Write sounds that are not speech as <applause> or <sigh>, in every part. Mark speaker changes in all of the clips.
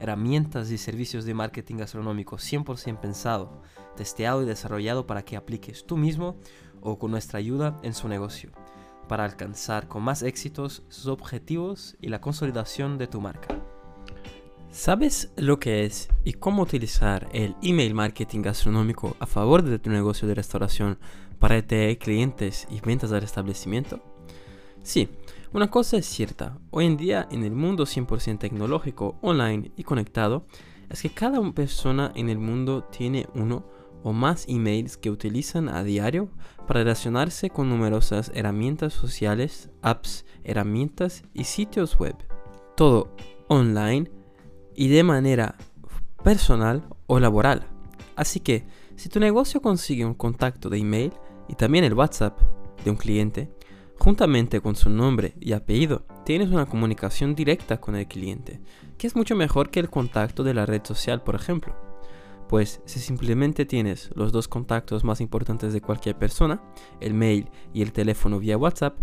Speaker 1: herramientas y servicios de marketing gastronómico 100% pensado, testeado y desarrollado para que apliques tú mismo o con nuestra ayuda en su negocio, para alcanzar con más éxitos sus objetivos y la consolidación de tu marca. ¿Sabes lo que es y cómo utilizar el email marketing gastronómico a favor de tu negocio de restauración para atraer clientes y ventas al establecimiento? Sí, una cosa es cierta, hoy en día en el mundo 100% tecnológico, online y conectado, es que cada persona en el mundo tiene uno o más emails que utilizan a diario para relacionarse con numerosas herramientas sociales, apps, herramientas y sitios web. Todo online y de manera personal o laboral. Así que si tu negocio consigue un contacto de email y también el WhatsApp de un cliente, Juntamente con su nombre y apellido, tienes una comunicación directa con el cliente, que es mucho mejor que el contacto de la red social, por ejemplo. Pues si simplemente tienes los dos contactos más importantes de cualquier persona, el mail y el teléfono vía WhatsApp,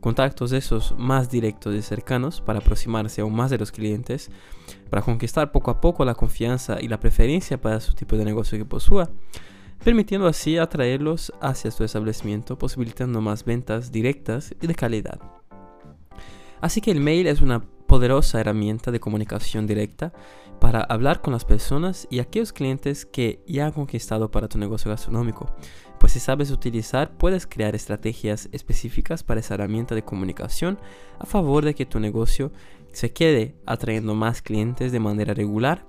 Speaker 1: contactos esos más directos y cercanos para aproximarse aún más de los clientes, para conquistar poco a poco la confianza y la preferencia para su tipo de negocio que posúa, permitiendo así atraerlos hacia su establecimiento, posibilitando más ventas directas y de calidad. Así que el mail es una poderosa herramienta de comunicación directa para hablar con las personas y aquellos clientes que ya han conquistado para tu negocio gastronómico. Pues si sabes utilizar, puedes crear estrategias específicas para esa herramienta de comunicación a favor de que tu negocio se quede atrayendo más clientes de manera regular,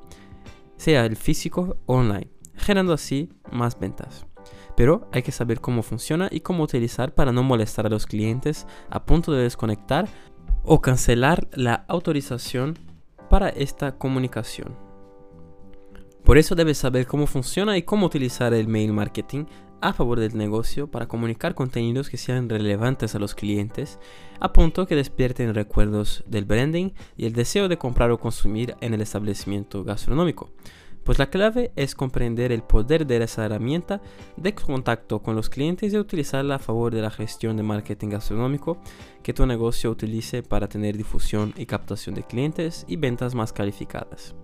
Speaker 1: sea el físico o online generando así más ventas. Pero hay que saber cómo funciona y cómo utilizar para no molestar a los clientes a punto de desconectar o cancelar la autorización para esta comunicación. Por eso debes saber cómo funciona y cómo utilizar el mail marketing a favor del negocio para comunicar contenidos que sean relevantes a los clientes, a punto que despierten recuerdos del branding y el deseo de comprar o consumir en el establecimiento gastronómico. Pues la clave es comprender el poder de esa herramienta de contacto con los clientes y utilizarla a favor de la gestión de marketing gastronómico que tu negocio utilice para tener difusión y captación de clientes y ventas más calificadas.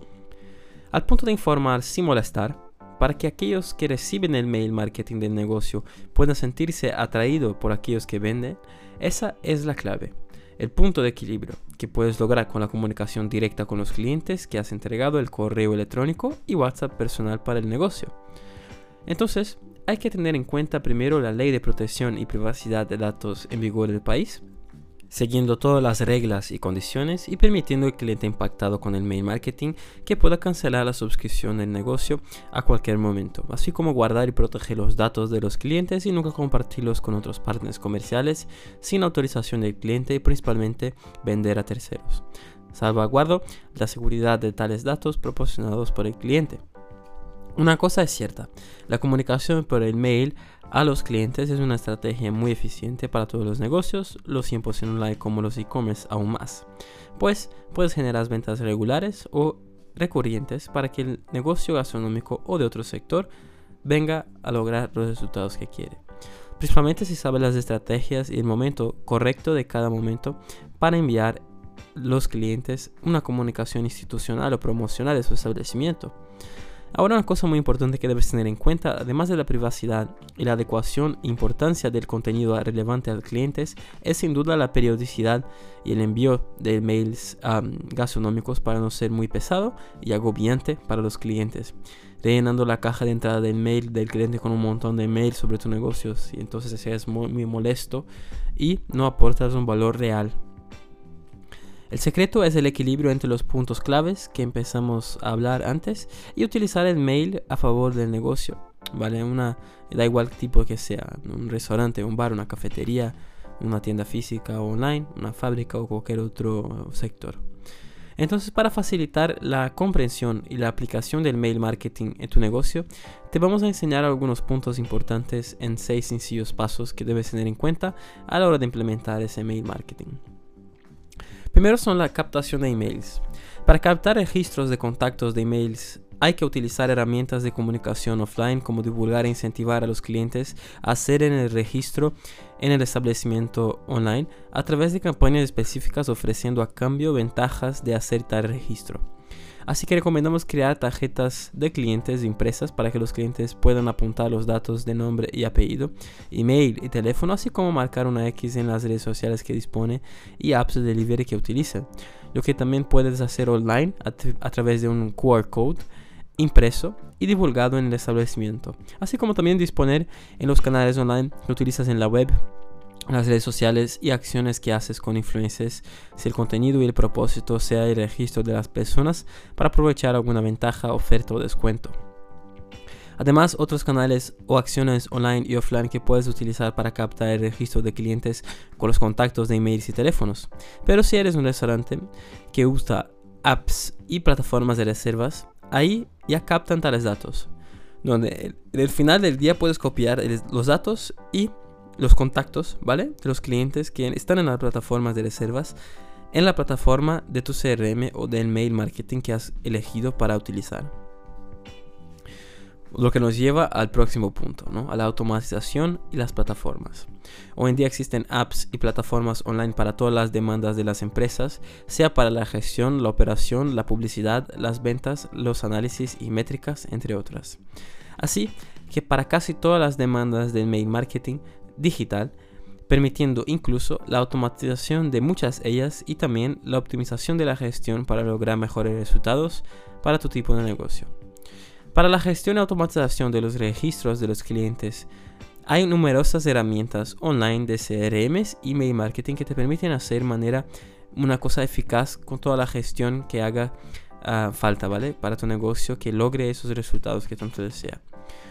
Speaker 1: Al punto de informar sin molestar, para que aquellos que reciben el mail marketing del negocio puedan sentirse atraídos por aquellos que venden, esa es la clave el punto de equilibrio que puedes lograr con la comunicación directa con los clientes que has entregado el correo electrónico y WhatsApp personal para el negocio. Entonces, hay que tener en cuenta primero la ley de protección y privacidad de datos en vigor del país, siguiendo todas las reglas y condiciones y permitiendo al cliente impactado con el mail marketing que pueda cancelar la suscripción del negocio a cualquier momento, así como guardar y proteger los datos de los clientes y nunca compartirlos con otros partners comerciales sin autorización del cliente y principalmente vender a terceros. Salvaguardo la seguridad de tales datos proporcionados por el cliente. Una cosa es cierta, la comunicación por el mail a los clientes es una estrategia muy eficiente para todos los negocios, los 100% online como los e-commerce aún más, pues puedes generar ventas regulares o recurrentes para que el negocio gastronómico o de otro sector venga a lograr los resultados que quiere. Principalmente si sabes las estrategias y el momento correcto de cada momento para enviar los clientes una comunicación institucional o promocional de su establecimiento. Ahora una cosa muy importante que debes tener en cuenta, además de la privacidad y la adecuación e importancia del contenido relevante a los clientes, es sin duda la periodicidad y el envío de mails gastronómicos para no ser muy pesado y agobiante para los clientes. Rellenando la caja de entrada del mail del cliente con un montón de mails sobre tu negocio y entonces es muy molesto y no aportas un valor real el secreto es el equilibrio entre los puntos claves que empezamos a hablar antes y utilizar el mail a favor del negocio. ¿Vale? Una, da igual tipo que sea, un restaurante, un bar, una cafetería, una tienda física o online, una fábrica o cualquier otro sector. Entonces, para facilitar la comprensión y la aplicación del mail marketing en tu negocio, te vamos a enseñar algunos puntos importantes en seis sencillos pasos que debes tener en cuenta a la hora de implementar ese mail marketing. Primero son la captación de emails. Para captar registros de contactos de emails hay que utilizar herramientas de comunicación offline como divulgar e incentivar a los clientes a hacer en el registro en el establecimiento online a través de campañas específicas ofreciendo a cambio ventajas de hacer tal registro. Así que recomendamos crear tarjetas de clientes impresas para que los clientes puedan apuntar los datos de nombre y apellido, email y teléfono, así como marcar una X en las redes sociales que dispone y apps de delivery que utiliza. Lo que también puedes hacer online a, a través de un QR code impreso y divulgado en el establecimiento, así como también disponer en los canales online que utilizas en la web, las redes sociales y acciones que haces con influencers si el contenido y el propósito sea el registro de las personas para aprovechar alguna ventaja, oferta o descuento. Además, otros canales o acciones online y offline que puedes utilizar para captar el registro de clientes con los contactos de emails y teléfonos. Pero si eres un restaurante que usa apps y plataformas de reservas, ahí ya captan tales datos. Donde en el final del día puedes copiar los datos y los contactos, ¿vale? De los clientes que están en las plataformas de reservas, en la plataforma de tu CRM o del mail marketing que has elegido para utilizar. Lo que nos lleva al próximo punto, ¿no? a la automatización y las plataformas. Hoy en día existen apps y plataformas online para todas las demandas de las empresas, sea para la gestión, la operación, la publicidad, las ventas, los análisis y métricas, entre otras. Así que para casi todas las demandas del mail marketing digital, permitiendo incluso la automatización de muchas ellas y también la optimización de la gestión para lograr mejores resultados para tu tipo de negocio. Para la gestión y automatización de los registros de los clientes, hay numerosas herramientas online de CRMs y mail marketing que te permiten hacer manera una cosa eficaz con toda la gestión que haga ah, falta, ¿vale? Para tu negocio que logre esos resultados que tanto desea.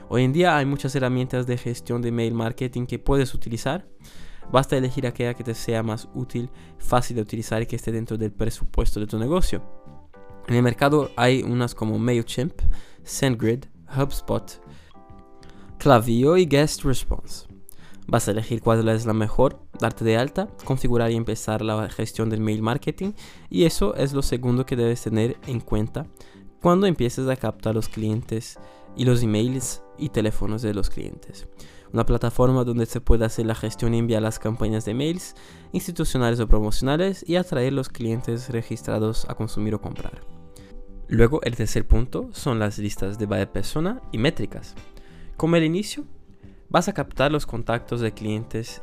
Speaker 1: Hoy en día hay muchas herramientas de gestión de mail marketing que puedes utilizar. Basta elegir aquella que te sea más útil, fácil de utilizar y que esté dentro del presupuesto de tu negocio. En el mercado hay unas como MailChimp, SendGrid, HubSpot, Clavio y Guest Response. Vas a elegir cuál es la mejor, darte de alta, configurar y empezar la gestión del mail marketing y eso es lo segundo que debes tener en cuenta cuando empieces a captar los clientes y los emails y teléfonos de los clientes. Una plataforma donde se puede hacer la gestión y enviar las campañas de mails institucionales o promocionales y atraer los clientes registrados a consumir o comprar. Luego el tercer punto son las listas de buyer persona y métricas. Como el inicio, vas a captar los contactos de clientes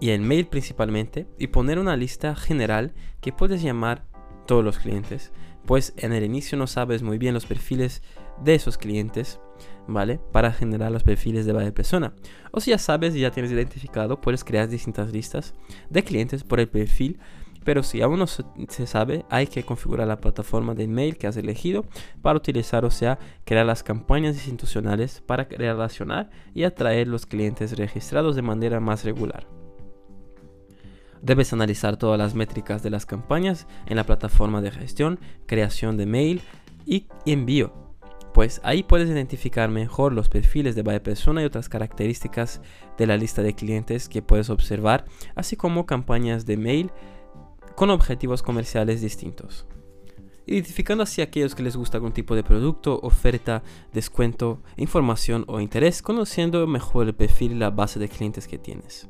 Speaker 1: y el mail principalmente y poner una lista general que puedes llamar todos los clientes, pues en el inicio no sabes muy bien los perfiles de esos clientes, ¿vale? Para generar los perfiles de buyer persona. O si ya sabes y ya tienes identificado, puedes crear distintas listas de clientes por el perfil pero si aún no se sabe, hay que configurar la plataforma de email que has elegido para utilizar, o sea, crear las campañas institucionales para relacionar y atraer los clientes registrados de manera más regular. Debes analizar todas las métricas de las campañas en la plataforma de gestión, creación de mail y envío. Pues ahí puedes identificar mejor los perfiles de buyer persona y otras características de la lista de clientes que puedes observar, así como campañas de mail con objetivos comerciales distintos. Identificando así a aquellos que les gusta algún tipo de producto, oferta, descuento, información o interés, conociendo mejor el perfil y la base de clientes que tienes.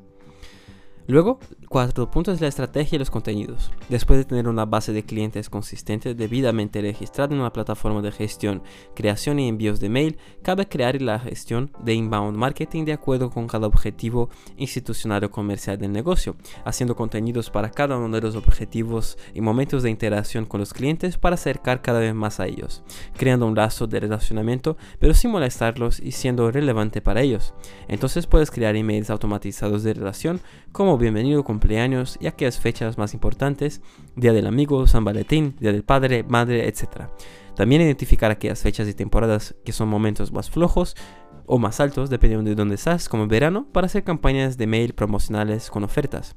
Speaker 1: Luego, cuatro puntos la estrategia y los contenidos. Después de tener una base de clientes consistente debidamente registrada en una plataforma de gestión, creación y envíos de mail, cabe crear la gestión de inbound marketing de acuerdo con cada objetivo institucional o comercial del negocio, haciendo contenidos para cada uno de los objetivos y momentos de interacción con los clientes para acercar cada vez más a ellos, creando un lazo de relacionamiento pero sin molestarlos y siendo relevante para ellos. Entonces puedes crear emails automatizados de relación como bienvenido, cumpleaños y aquellas fechas más importantes, Día del Amigo, San Valentín, Día del Padre, Madre, etc. También identificar aquellas fechas y temporadas que son momentos más flojos o más altos, dependiendo de dónde estás, como verano, para hacer campañas de mail promocionales con ofertas.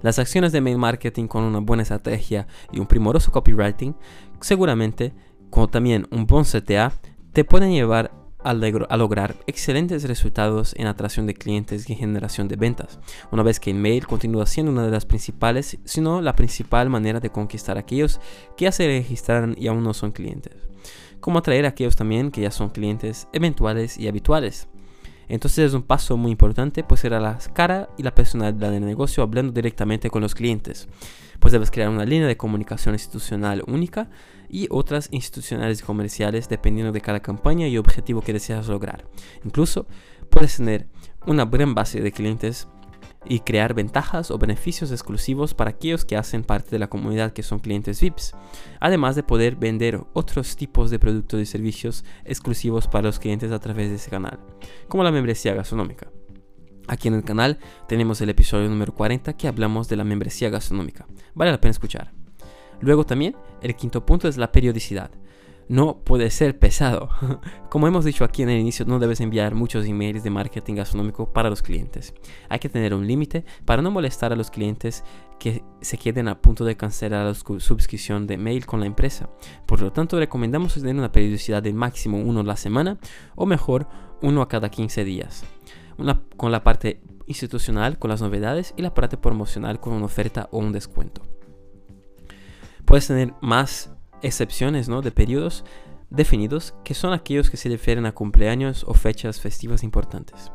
Speaker 1: Las acciones de mail marketing con una buena estrategia y un primoroso copywriting, seguramente, como también un buen CTA, te pueden llevar a, lograr excelentes resultados en atracción de clientes y generación de ventas, una vez que el mail continúa siendo una de las principales, sino la principal manera de conquistar a aquellos que ya se registraron y aún no son clientes, como atraer a aquellos también que ya son clientes eventuales y habituales. Entonces es un paso muy importante, pues será la cara y la personalidad del negocio hablando directamente con los clientes. Pues debes crear una línea de comunicación institucional única y otras institucionales y comerciales dependiendo de cada campaña y objetivo que deseas lograr. Incluso puedes tener una gran base de clientes y crear ventajas o beneficios exclusivos para aquellos que hacen parte de la comunidad que son clientes VIPs, además de poder vender otros tipos de productos y servicios exclusivos para los clientes a través de ese canal, como la membresía gastronómica. Aquí en el canal tenemos el episodio número 40 que hablamos de la membresía gastronómica. Vale la pena escuchar. Luego también el quinto punto es la periodicidad no puede ser pesado. <laughs> Como hemos dicho aquí en el inicio, no debes enviar muchos emails de marketing gastronómico para los clientes. Hay que tener un límite para no molestar a los clientes que se queden a punto de cancelar la suscripción de mail con la empresa. Por lo tanto, recomendamos tener una periodicidad de máximo uno a la semana o mejor uno a cada 15 días. Con la parte institucional con las novedades y la parte promocional con una oferta o un descuento. Puedes tener más excepciones ¿no? de periodos definidos que son aquellos que se refieren a cumpleaños o fechas festivas importantes.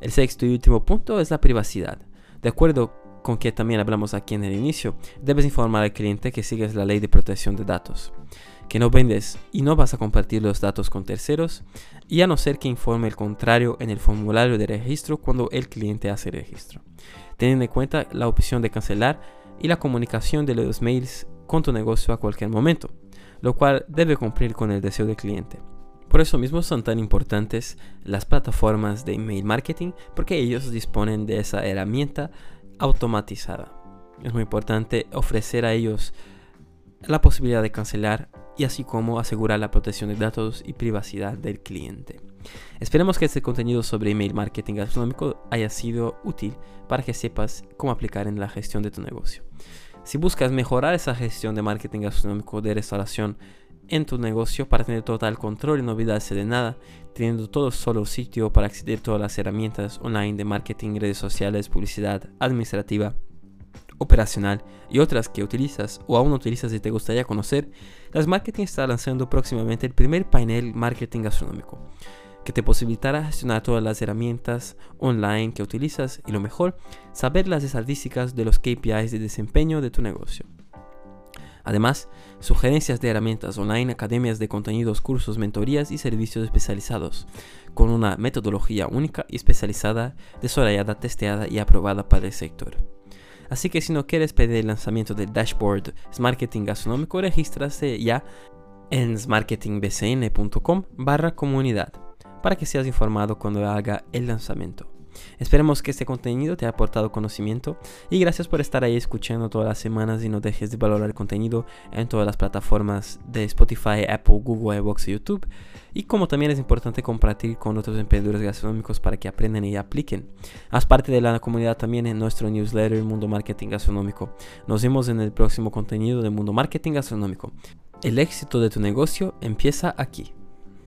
Speaker 1: El sexto y último punto es la privacidad. De acuerdo con que también hablamos aquí en el inicio, debes informar al cliente que sigues la ley de protección de datos, que no vendes y no vas a compartir los datos con terceros, y a no ser que informe el contrario en el formulario de registro cuando el cliente hace el registro. Teniendo en cuenta la opción de cancelar y la comunicación de los mails con tu negocio a cualquier momento, lo cual debe cumplir con el deseo del cliente. Por eso mismo son tan importantes las plataformas de email marketing porque ellos disponen de esa herramienta automatizada. Es muy importante ofrecer a ellos la posibilidad de cancelar y así como asegurar la protección de datos y privacidad del cliente. Esperemos que este contenido sobre email marketing gastronómico haya sido útil para que sepas cómo aplicar en la gestión de tu negocio. Si buscas mejorar esa gestión de marketing gastronómico de restauración en tu negocio para tener total control y no olvidarse de nada, teniendo todo solo sitio para acceder a todas las herramientas online de marketing, redes sociales, publicidad, administrativa, operacional y otras que utilizas o aún no utilizas y te gustaría conocer, Las Marketing está lanzando próximamente el primer panel marketing gastronómico que te posibilitará gestionar todas las herramientas online que utilizas y lo mejor, saber las estadísticas de los KPIs de desempeño de tu negocio. Además, sugerencias de herramientas online, academias de contenidos, cursos, mentorías y servicios especializados, con una metodología única y especializada, desarrollada, testeada y aprobada para el sector. Así que si no quieres pedir el lanzamiento del dashboard Marketing Gastronómico, regístrate ya en smarketingbcn.com barra comunidad para que seas informado cuando haga el lanzamiento. Esperemos que este contenido te haya aportado conocimiento y gracias por estar ahí escuchando todas las semanas y no dejes de valorar el contenido en todas las plataformas de Spotify, Apple, Google, Xbox y YouTube. Y como también es importante compartir con otros emprendedores gastronómicos para que aprendan y apliquen. Haz parte de la comunidad también en nuestro newsletter Mundo Marketing Gastronómico. Nos vemos en el próximo contenido de Mundo Marketing Gastronómico. El éxito de tu negocio empieza aquí.